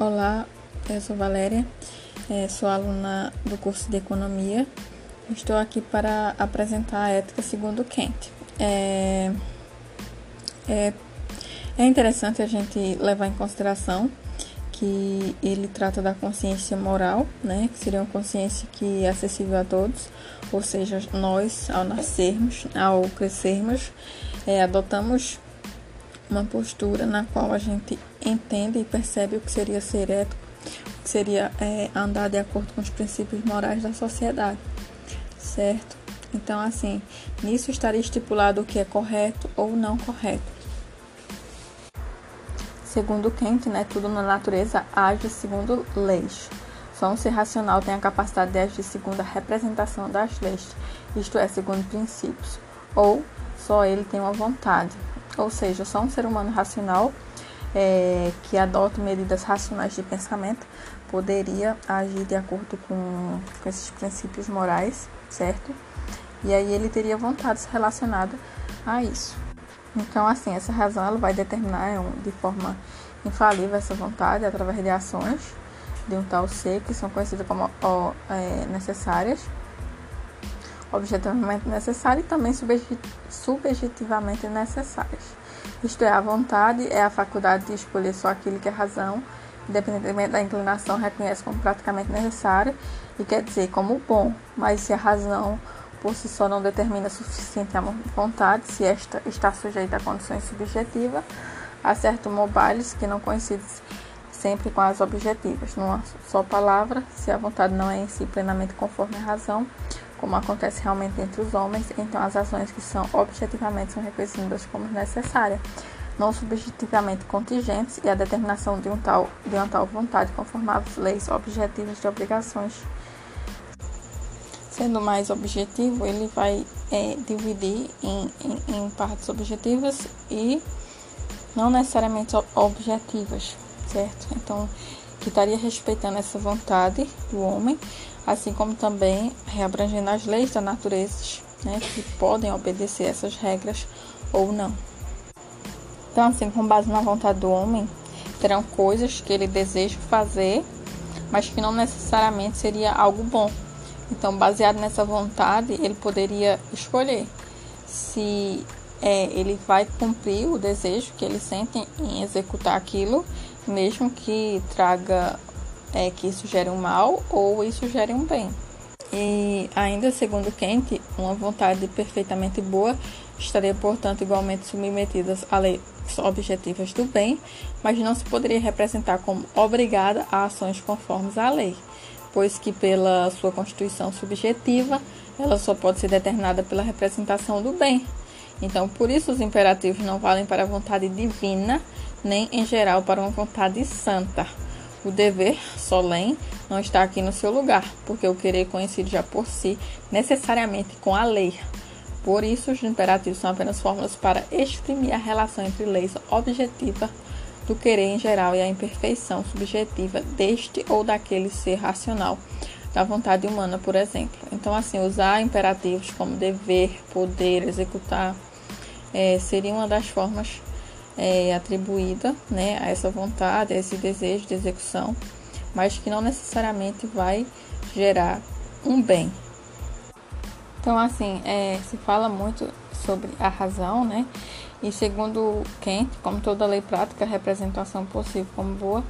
Olá, eu sou Valéria, é, sou aluna do curso de Economia. Estou aqui para apresentar a ética segundo Kant. É, é, é interessante a gente levar em consideração que ele trata da consciência moral, né, que seria uma consciência que é acessível a todos, ou seja, nós, ao nascermos, ao crescermos, é, adotamos uma postura na qual a gente entende e percebe o que seria ser ético, o que seria é, andar de acordo com os princípios morais da sociedade, certo? Então, assim, nisso estaria estipulado o que é correto ou não correto. Segundo Kant, né, tudo na natureza age segundo leis. Só um ser racional tem a capacidade de agir segundo a representação das leis, isto é, segundo princípios, ou só ele tem uma vontade, ou seja, só um ser humano racional é, que adota medidas racionais de pensamento poderia agir de acordo com, com esses princípios morais, certo? E aí ele teria vontades relacionadas a isso. Então, assim, essa razão ela vai determinar é de forma infalível essa vontade através de ações de um tal ser que são conhecidas como ó, é, necessárias objetivamente necessárias e também subjetivamente necessárias. Isto é, a vontade é a faculdade de escolher só aquilo que é razão, independentemente da inclinação, reconhece como praticamente necessário e quer dizer como bom, mas se a razão por si só não determina suficiente a vontade, se esta está sujeita a condições subjetivas, há certos mobiles que não coincidem sempre com as objetivas. Numa só palavra, se a vontade não é em si plenamente conforme a razão, como acontece realmente entre os homens, então as ações que são objetivamente são reconhecidas como necessárias, não subjetivamente contingentes, e a determinação de, um tal, de uma tal vontade conforme as leis objetivas de obrigações. Sendo mais objetivo, ele vai é, dividir em, em, em partes objetivas e não necessariamente objetivas, certo? Então, que estaria respeitando essa vontade do homem, assim como também reabrangendo as leis da natureza, né, que podem obedecer essas regras ou não. Então, assim, com base na vontade do homem, terão coisas que ele deseja fazer, mas que não necessariamente seria algo bom. Então, baseado nessa vontade, ele poderia escolher se é, ele vai cumprir o desejo que ele sente em executar aquilo mesmo que traga é, que isso gere um mal ou isso gere um bem. E ainda segundo Kant, uma vontade perfeitamente boa estaria, portanto, igualmente submetida a leis objetivas do bem, mas não se poderia representar como obrigada a ações conformes à lei, pois que pela sua constituição subjetiva, ela só pode ser determinada pela representação do bem. Então, por isso os imperativos não valem para a vontade divina, nem em geral para uma vontade santa. O dever solene não está aqui no seu lugar, porque o querer coincide já por si necessariamente com a lei. Por isso, os imperativos são apenas fórmulas para exprimir a relação entre leis objetiva do querer em geral e a imperfeição subjetiva deste ou daquele ser racional, da vontade humana, por exemplo. Então, assim, usar imperativos como dever, poder, executar, é, seria uma das formas é, atribuída né, a essa vontade, a esse desejo de execução, mas que não necessariamente vai gerar um bem. Então, assim, é, se fala muito sobre a razão, né? E segundo Kant, como toda lei prática, a representação possível como boa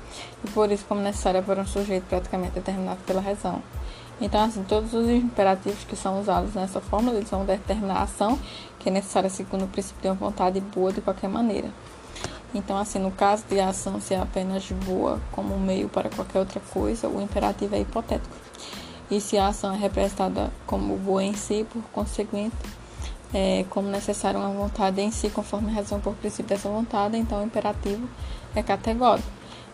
e por isso como necessária para um sujeito praticamente determinado pela razão. Então, assim, todos os imperativos que são usados nessa fórmula, eles vão determinar a ação que é necessária segundo o princípio de uma vontade boa de qualquer maneira. Então, assim, no caso de a ação ser apenas boa como meio para qualquer outra coisa, o imperativo é hipotético. E se a ação é representada como boa em si, por conseguinte, é, como necessária uma vontade em si, conforme a razão por princípio dessa vontade, então o imperativo é categórico.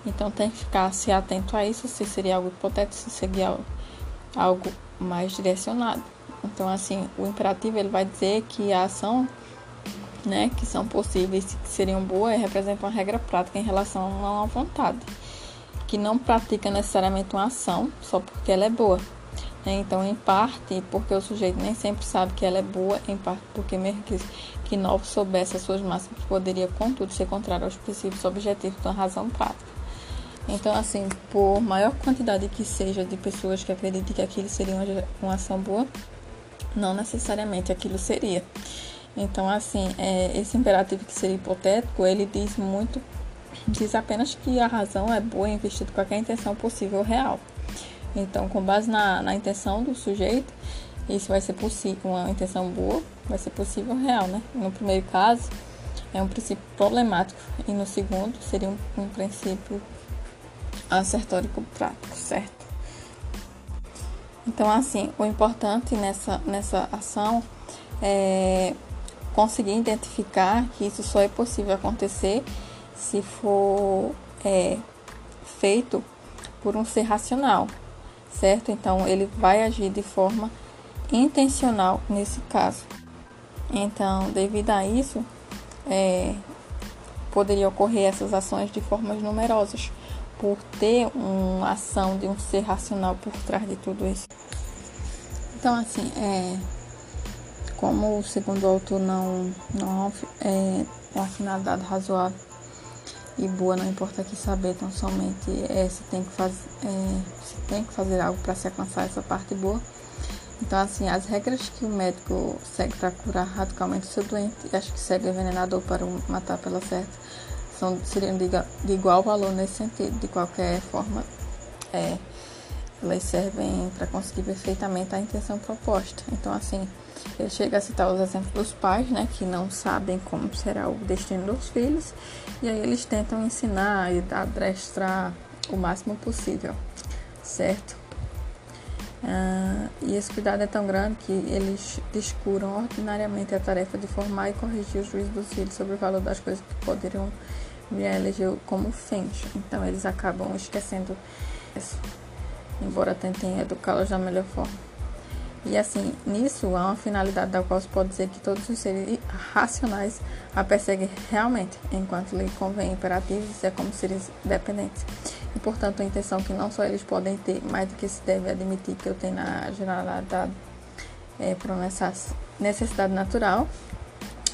Então tem que ficar se atento a isso, se seria algo hipotético, se seria algo mais direcionado. Então, assim, o imperativo ele vai dizer que a ação né, que são possíveis, que seriam boas, representam uma regra prática em relação uma vontade, que não pratica necessariamente uma ação só porque ela é boa. Né? Então, em parte, porque o sujeito nem sempre sabe que ela é boa, em parte porque mesmo que, que Novo soubesse as suas máximas, poderia, contudo, ser contrário aos princípios objetivos da razão prática. Então, assim, por maior quantidade que seja de pessoas que acreditem que aquilo seria uma, uma ação boa, não necessariamente aquilo seria. Então, assim, é, esse imperativo que seria hipotético, ele diz muito, diz apenas que a razão é boa em investir qualquer intenção possível real. Então, com base na, na intenção do sujeito, isso vai ser possível, uma intenção boa, vai ser possível real, né? No primeiro caso, é um princípio problemático, e no segundo, seria um, um princípio acertórico prático, certo? Então, assim, o importante nessa, nessa ação é conseguir identificar que isso só é possível acontecer se for é, feito por um ser racional, certo? Então, ele vai agir de forma intencional nesse caso. Então, devido a isso, é, poderia ocorrer essas ações de formas numerosas, por ter uma ação de um ser racional por trás de tudo isso. Então, assim, é, como segundo o autor não, não é uma finalidade razoável e boa, não importa aqui saber, então somente é, se tem que, faz, é, se tem que fazer algo para se alcançar essa parte boa. Então, assim, as regras que o médico segue para curar radicalmente o seu doente, acho que segue envenenador para o matar pela certa, são, seriam de, de, igual valor nesse sentido. De qualquer forma, é, elas servem para conseguir perfeitamente a intenção proposta. Então, assim, ele chega a citar os exemplos dos pais, né, que não sabem como será o destino dos filhos, e aí eles tentam ensinar e adestrar o máximo possível, certo? Uh, e esse cuidado é tão grande que eles descuram ordinariamente a tarefa de formar e corrigir o juízo dos filhos sobre o valor das coisas que poderiam a eleger como fins. Então eles acabam esquecendo isso, embora tentem educá-los da melhor forma. E assim, nisso há uma finalidade da qual se pode dizer que todos os seres racionais a perseguem realmente, enquanto lhe convém imperativos é como seres dependentes. E portanto a intenção que não só eles podem ter, mas que se deve admitir que eu tenho na generalidade é, por necessidade natural.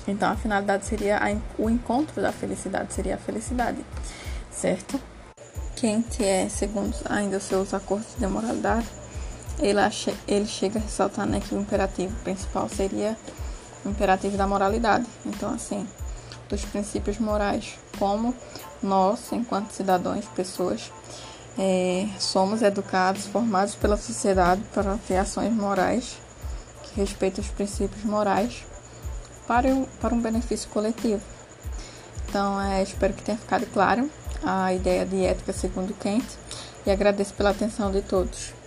Então a finalidade seria a, o encontro da felicidade, seria a felicidade, certo? Kant é, segundo ainda os seus acordos de moralidade, ele, ele chega a ressaltar né, que o imperativo principal seria o imperativo da moralidade. Então, assim, dos princípios morais, como nós, enquanto cidadãos, pessoas, é, somos educados, formados pela sociedade para ter ações morais que respeitam os princípios morais para, o, para um benefício coletivo. Então, é, espero que tenha ficado claro a ideia de ética segundo Kant e agradeço pela atenção de todos.